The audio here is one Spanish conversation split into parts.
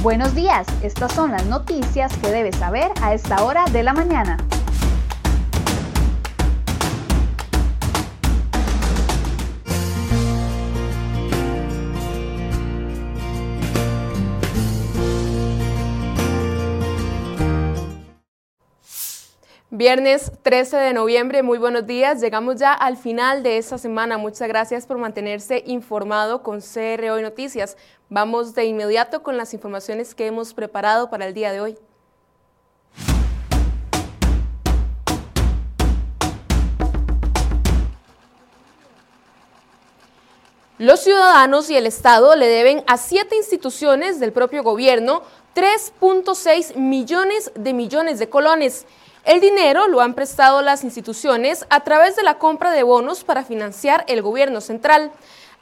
Buenos días, estas son las noticias que debes saber a esta hora de la mañana. Viernes 13 de noviembre, muy buenos días. Llegamos ya al final de esta semana. Muchas gracias por mantenerse informado con CR Noticias. Vamos de inmediato con las informaciones que hemos preparado para el día de hoy. Los ciudadanos y el Estado le deben a siete instituciones del propio gobierno 3.6 millones de millones de colones. El dinero lo han prestado las instituciones a través de la compra de bonos para financiar el gobierno central.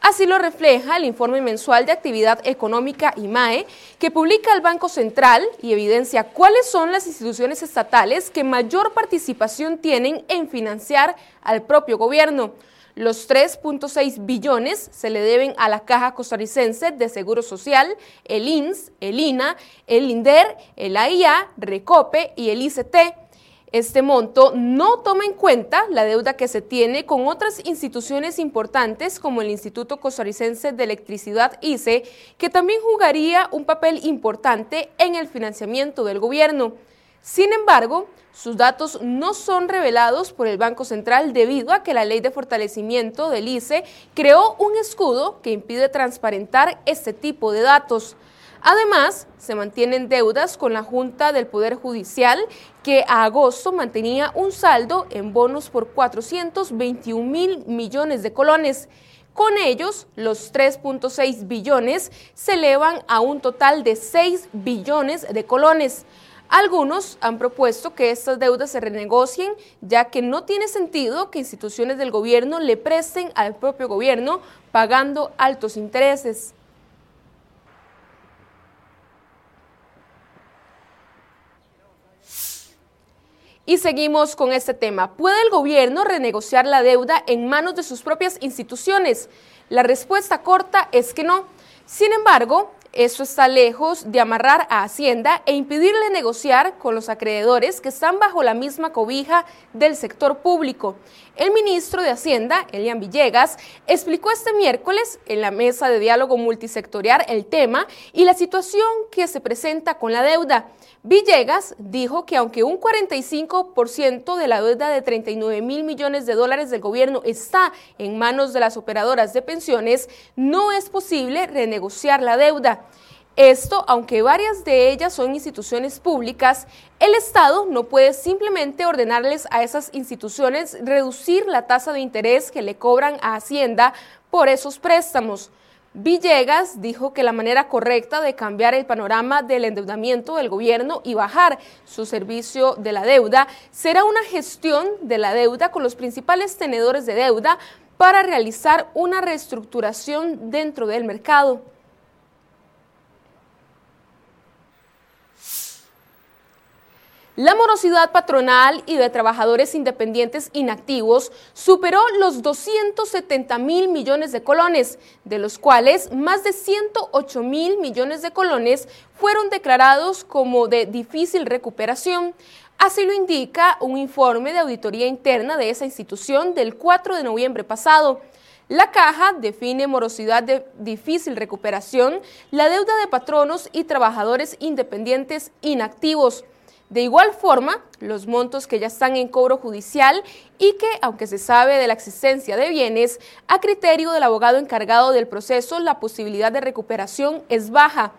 Así lo refleja el informe mensual de actividad económica IMAE que publica el Banco Central y evidencia cuáles son las instituciones estatales que mayor participación tienen en financiar al propio gobierno. Los 3.6 billones se le deben a la Caja Costarricense de Seguro Social, el INS, el INA, el INDER, el AIA, Recope y el ICT. Este monto no toma en cuenta la deuda que se tiene con otras instituciones importantes como el Instituto Costarricense de Electricidad ICE, que también jugaría un papel importante en el financiamiento del gobierno. Sin embargo, sus datos no son revelados por el Banco Central debido a que la ley de fortalecimiento del ICE creó un escudo que impide transparentar este tipo de datos. Además, se mantienen deudas con la Junta del Poder Judicial, que a agosto mantenía un saldo en bonos por 421 mil millones de colones. Con ellos, los 3.6 billones se elevan a un total de 6 billones de colones. Algunos han propuesto que estas deudas se renegocien, ya que no tiene sentido que instituciones del gobierno le presten al propio gobierno pagando altos intereses. Y seguimos con este tema. ¿Puede el gobierno renegociar la deuda en manos de sus propias instituciones? La respuesta corta es que no. Sin embargo, eso está lejos de amarrar a Hacienda e impedirle negociar con los acreedores que están bajo la misma cobija del sector público. El ministro de Hacienda, Elian Villegas, explicó este miércoles en la mesa de diálogo multisectorial el tema y la situación que se presenta con la deuda. Villegas dijo que aunque un 45% de la deuda de 39 mil millones de dólares del gobierno está en manos de las operadoras de pensiones, no es posible renegociar la deuda. Esto, aunque varias de ellas son instituciones públicas, el Estado no puede simplemente ordenarles a esas instituciones reducir la tasa de interés que le cobran a Hacienda por esos préstamos. Villegas dijo que la manera correcta de cambiar el panorama del endeudamiento del gobierno y bajar su servicio de la deuda será una gestión de la deuda con los principales tenedores de deuda para realizar una reestructuración dentro del mercado. La morosidad patronal y de trabajadores independientes inactivos superó los 270 mil millones de colones, de los cuales más de 108 mil millones de colones fueron declarados como de difícil recuperación. Así lo indica un informe de auditoría interna de esa institución del 4 de noviembre pasado. La caja define morosidad de difícil recuperación, la deuda de patronos y trabajadores independientes inactivos. De igual forma, los montos que ya están en cobro judicial y que, aunque se sabe de la existencia de bienes, a criterio del abogado encargado del proceso, la posibilidad de recuperación es baja.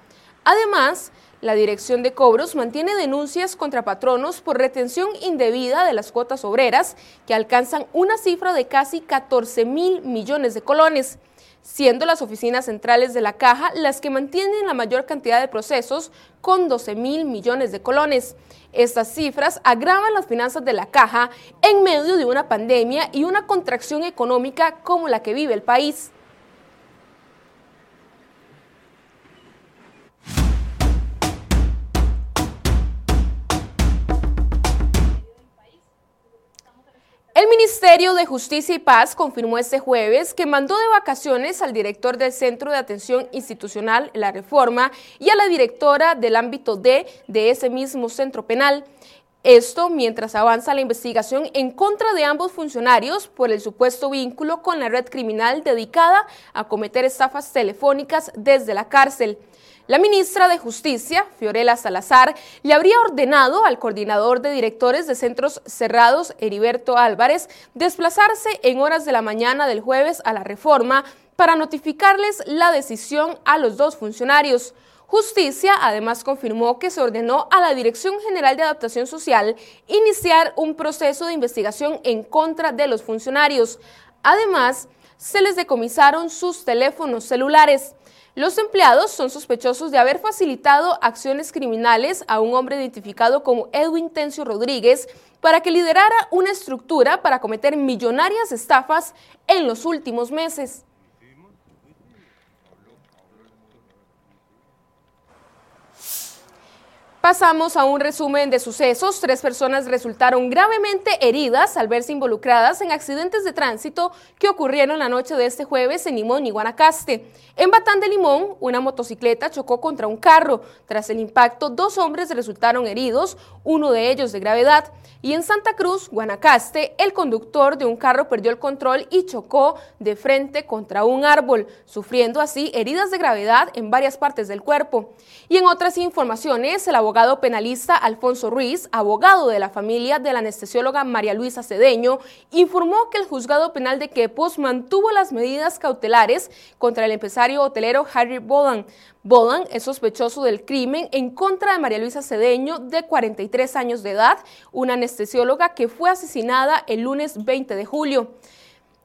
Además, la Dirección de Cobros mantiene denuncias contra patronos por retención indebida de las cuotas obreras, que alcanzan una cifra de casi 14 mil millones de colones siendo las oficinas centrales de la caja las que mantienen la mayor cantidad de procesos con 12 mil millones de colones. Estas cifras agravan las finanzas de la caja en medio de una pandemia y una contracción económica como la que vive el país. Ministerio de Justicia y Paz confirmó este jueves que mandó de vacaciones al director del Centro de Atención Institucional La Reforma y a la directora del ámbito D de ese mismo centro penal. Esto mientras avanza la investigación en contra de ambos funcionarios por el supuesto vínculo con la red criminal dedicada a cometer estafas telefónicas desde la cárcel. La ministra de Justicia, Fiorella Salazar, le habría ordenado al coordinador de directores de centros cerrados, Heriberto Álvarez, desplazarse en horas de la mañana del jueves a la reforma para notificarles la decisión a los dos funcionarios. Justicia además confirmó que se ordenó a la Dirección General de Adaptación Social iniciar un proceso de investigación en contra de los funcionarios. Además, se les decomisaron sus teléfonos celulares. Los empleados son sospechosos de haber facilitado acciones criminales a un hombre identificado como Edwin Tencio Rodríguez para que liderara una estructura para cometer millonarias estafas en los últimos meses. Pasamos a un resumen de sucesos. Tres personas resultaron gravemente heridas al verse involucradas en accidentes de tránsito que ocurrieron la noche de este jueves en Limón y Guanacaste. En Batán de Limón, una motocicleta chocó contra un carro. Tras el impacto, dos hombres resultaron heridos, uno de ellos de gravedad. Y en Santa Cruz, Guanacaste, el conductor de un carro perdió el control y chocó de frente contra un árbol, sufriendo así heridas de gravedad en varias partes del cuerpo. Y en otras informaciones, el abogado abogado penalista Alfonso Ruiz, abogado de la familia de la anestesióloga María Luisa Cedeño, informó que el juzgado penal de Quepos mantuvo las medidas cautelares contra el empresario hotelero Harry Bolan. Bolan es sospechoso del crimen en contra de María Luisa Cedeño, de 43 años de edad, una anestesióloga que fue asesinada el lunes 20 de julio.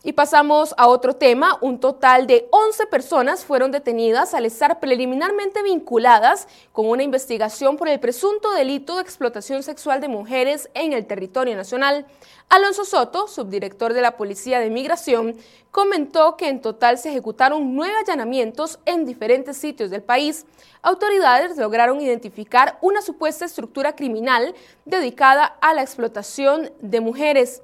Y pasamos a otro tema. Un total de 11 personas fueron detenidas al estar preliminarmente vinculadas con una investigación por el presunto delito de explotación sexual de mujeres en el territorio nacional. Alonso Soto, subdirector de la Policía de Migración, comentó que en total se ejecutaron nueve allanamientos en diferentes sitios del país. Autoridades lograron identificar una supuesta estructura criminal dedicada a la explotación de mujeres.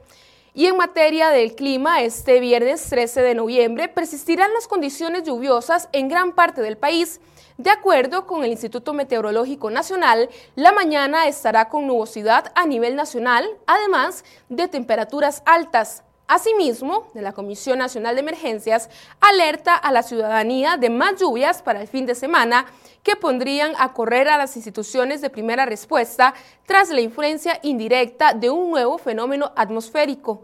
Y en materia del clima, este viernes 13 de noviembre persistirán las condiciones lluviosas en gran parte del país. De acuerdo con el Instituto Meteorológico Nacional, la mañana estará con nubosidad a nivel nacional, además de temperaturas altas. Asimismo, la Comisión Nacional de Emergencias alerta a la ciudadanía de más lluvias para el fin de semana que pondrían a correr a las instituciones de primera respuesta tras la influencia indirecta de un nuevo fenómeno atmosférico.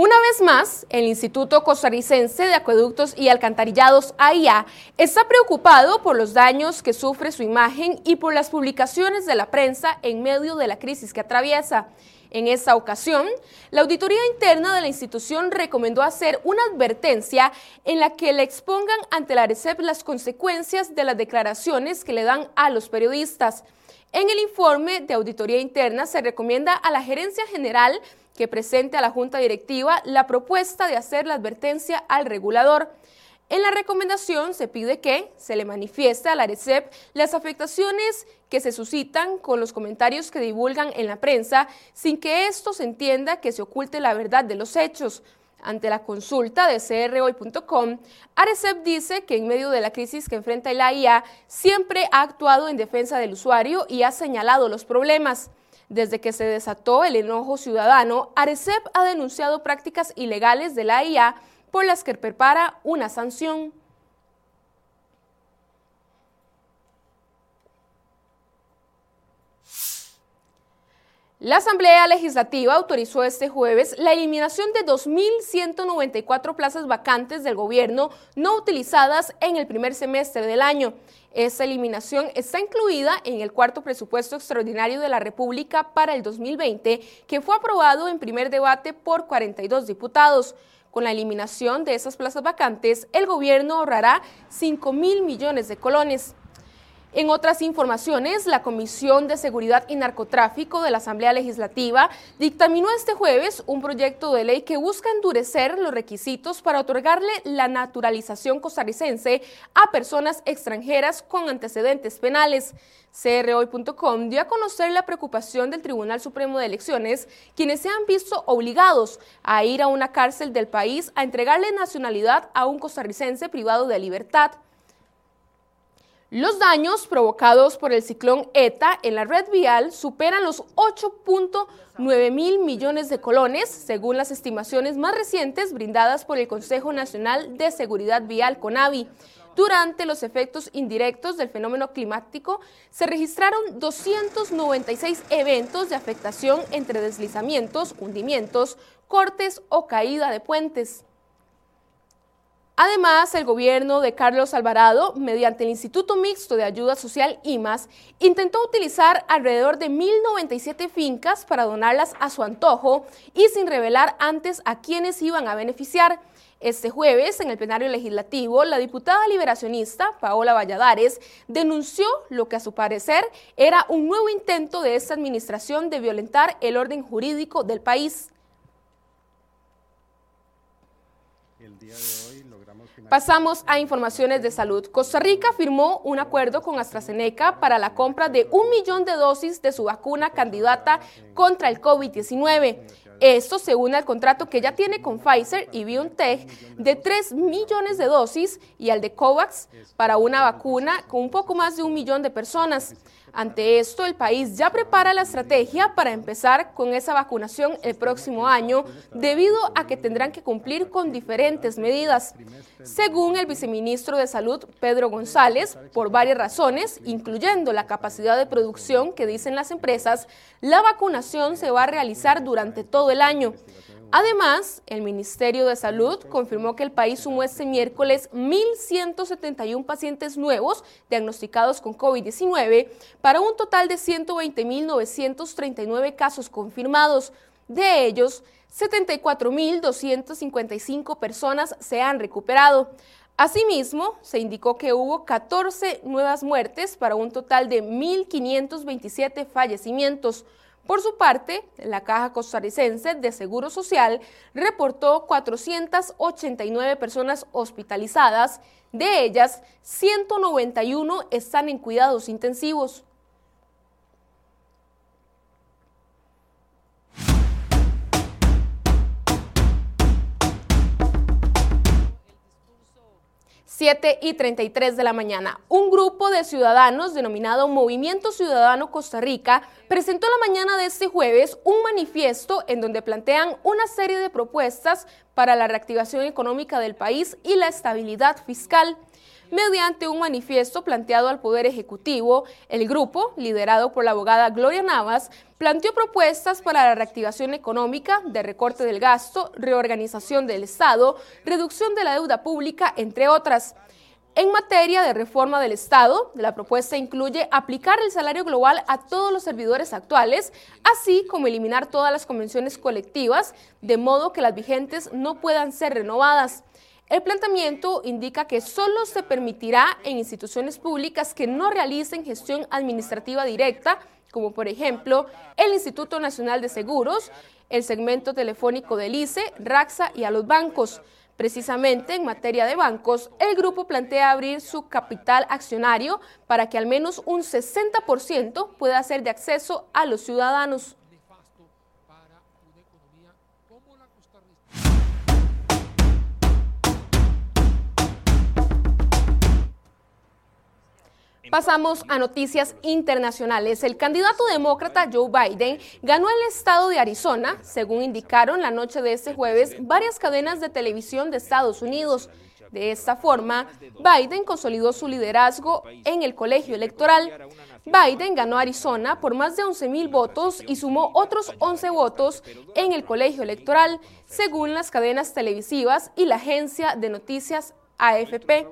Una vez más, el Instituto Costarricense de Acueductos y Alcantarillados AIA está preocupado por los daños que sufre su imagen y por las publicaciones de la prensa en medio de la crisis que atraviesa. En esa ocasión, la auditoría interna de la institución recomendó hacer una advertencia en la que le expongan ante la ARECEP las consecuencias de las declaraciones que le dan a los periodistas. En el informe de auditoría interna se recomienda a la Gerencia General que presente a la Junta Directiva la propuesta de hacer la advertencia al regulador. En la recomendación se pide que se le manifieste a la ARECEP las afectaciones que se suscitan con los comentarios que divulgan en la prensa sin que esto se entienda que se oculte la verdad de los hechos. Ante la consulta de crhoy.com, ARECEP dice que en medio de la crisis que enfrenta el AIA siempre ha actuado en defensa del usuario y ha señalado los problemas. Desde que se desató el enojo ciudadano, Arecep ha denunciado prácticas ilegales de la IA por las que prepara una sanción. La Asamblea Legislativa autorizó este jueves la eliminación de 2.194 plazas vacantes del gobierno no utilizadas en el primer semestre del año. Esta eliminación está incluida en el cuarto presupuesto extraordinario de la República para el 2020, que fue aprobado en primer debate por 42 diputados. Con la eliminación de esas plazas vacantes, el gobierno ahorrará 5 mil millones de colones. En otras informaciones, la Comisión de Seguridad y Narcotráfico de la Asamblea Legislativa dictaminó este jueves un proyecto de ley que busca endurecer los requisitos para otorgarle la naturalización costarricense a personas extranjeras con antecedentes penales. CROI.com dio a conocer la preocupación del Tribunal Supremo de Elecciones, quienes se han visto obligados a ir a una cárcel del país a entregarle nacionalidad a un costarricense privado de libertad. Los daños provocados por el ciclón ETA en la red vial superan los 8.9 mil millones de colones, según las estimaciones más recientes brindadas por el Consejo Nacional de Seguridad Vial CONAVI. Durante los efectos indirectos del fenómeno climático, se registraron 296 eventos de afectación entre deslizamientos, hundimientos, cortes o caída de puentes. Además, el gobierno de Carlos Alvarado, mediante el Instituto Mixto de Ayuda Social IMAS, intentó utilizar alrededor de 1.097 fincas para donarlas a su antojo y sin revelar antes a quienes iban a beneficiar. Este jueves, en el plenario legislativo, la diputada liberacionista Paola Valladares denunció lo que a su parecer era un nuevo intento de esta administración de violentar el orden jurídico del país. El día de hoy Pasamos a informaciones de salud. Costa Rica firmó un acuerdo con AstraZeneca para la compra de un millón de dosis de su vacuna candidata contra el COVID-19. Esto se une al contrato que ya tiene con Pfizer y BioNTech de 3 millones de dosis y al de COVAX para una vacuna con un poco más de un millón de personas. Ante esto, el país ya prepara la estrategia para empezar con esa vacunación el próximo año, debido a que tendrán que cumplir con diferentes medidas. Según el viceministro de Salud, Pedro González, por varias razones, incluyendo la capacidad de producción que dicen las empresas, la vacunación se va a realizar durante todo el año. Además, el Ministerio de Salud confirmó que el país sumó este miércoles 1.171 pacientes nuevos diagnosticados con COVID-19 para un total de 120.939 casos confirmados. De ellos, 74.255 personas se han recuperado. Asimismo, se indicó que hubo 14 nuevas muertes para un total de 1.527 fallecimientos. Por su parte, la Caja Costarricense de Seguro Social reportó 489 personas hospitalizadas, de ellas 191 están en cuidados intensivos. 7 y 33 de la mañana. Un grupo de ciudadanos denominado Movimiento Ciudadano Costa Rica presentó la mañana de este jueves un manifiesto en donde plantean una serie de propuestas para la reactivación económica del país y la estabilidad fiscal. Mediante un manifiesto planteado al Poder Ejecutivo, el grupo, liderado por la abogada Gloria Navas, planteó propuestas para la reactivación económica, de recorte del gasto, reorganización del Estado, reducción de la deuda pública, entre otras. En materia de reforma del Estado, la propuesta incluye aplicar el salario global a todos los servidores actuales, así como eliminar todas las convenciones colectivas, de modo que las vigentes no puedan ser renovadas. El planteamiento indica que solo se permitirá en instituciones públicas que no realicen gestión administrativa directa, como por ejemplo el Instituto Nacional de Seguros, el segmento telefónico del ICE, RAXA y a los bancos. Precisamente en materia de bancos, el grupo plantea abrir su capital accionario para que al menos un 60% pueda ser de acceso a los ciudadanos. Pasamos a noticias internacionales. El candidato demócrata Joe Biden ganó el estado de Arizona, según indicaron la noche de este jueves varias cadenas de televisión de Estados Unidos. De esta forma, Biden consolidó su liderazgo en el colegio electoral. Biden ganó Arizona por más de 11 mil votos y sumó otros 11 votos en el colegio electoral, según las cadenas televisivas y la agencia de noticias AFP.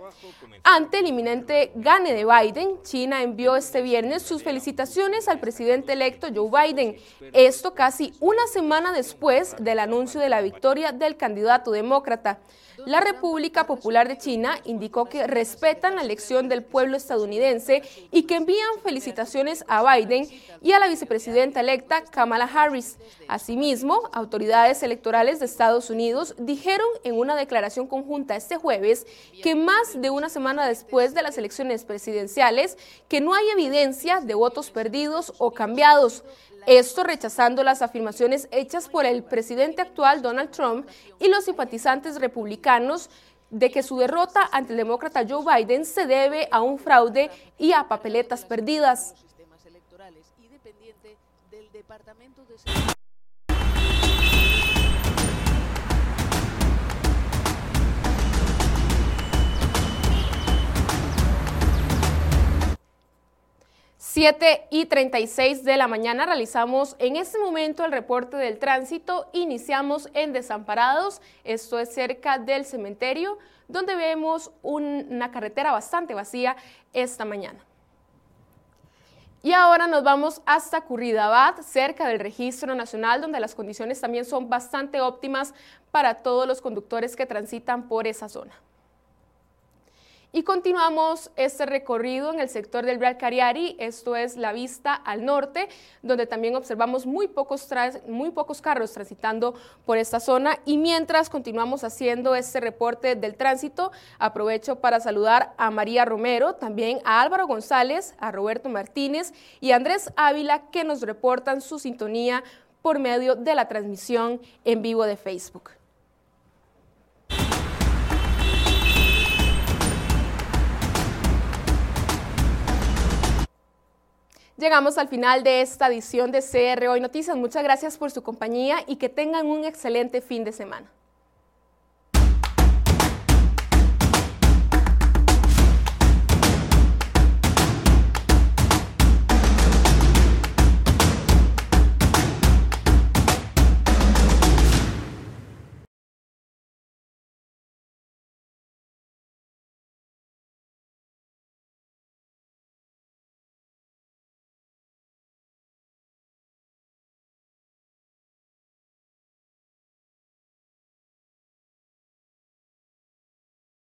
Ante el inminente gane de Biden, China envió este viernes sus felicitaciones al presidente electo Joe Biden. Esto casi una semana después del anuncio de la victoria del candidato demócrata. La República Popular de China indicó que respetan la elección del pueblo estadounidense y que envían felicitaciones a Biden y a la vicepresidenta electa Kamala Harris. Asimismo, autoridades electorales de Estados Unidos dijeron en una declaración conjunta este jueves que más de una semana después de las elecciones presidenciales, que no hay evidencia de votos perdidos o cambiados. Esto rechazando las afirmaciones hechas por el presidente actual Donald Trump y los simpatizantes republicanos de que su derrota ante el demócrata Joe Biden se debe a un fraude y a papeletas perdidas. 7 y 36 de la mañana realizamos en este momento el reporte del tránsito. Iniciamos en Desamparados, esto es cerca del cementerio, donde vemos una carretera bastante vacía esta mañana. Y ahora nos vamos hasta Curridabad, cerca del Registro Nacional, donde las condiciones también son bastante óptimas para todos los conductores que transitan por esa zona. Y continuamos este recorrido en el sector del Real Cariari, esto es la vista al norte, donde también observamos muy pocos, muy pocos carros transitando por esta zona. Y mientras continuamos haciendo este reporte del tránsito, aprovecho para saludar a María Romero, también a Álvaro González, a Roberto Martínez y a Andrés Ávila, que nos reportan su sintonía por medio de la transmisión en vivo de Facebook. Llegamos al final de esta edición de CR Hoy Noticias. Muchas gracias por su compañía y que tengan un excelente fin de semana.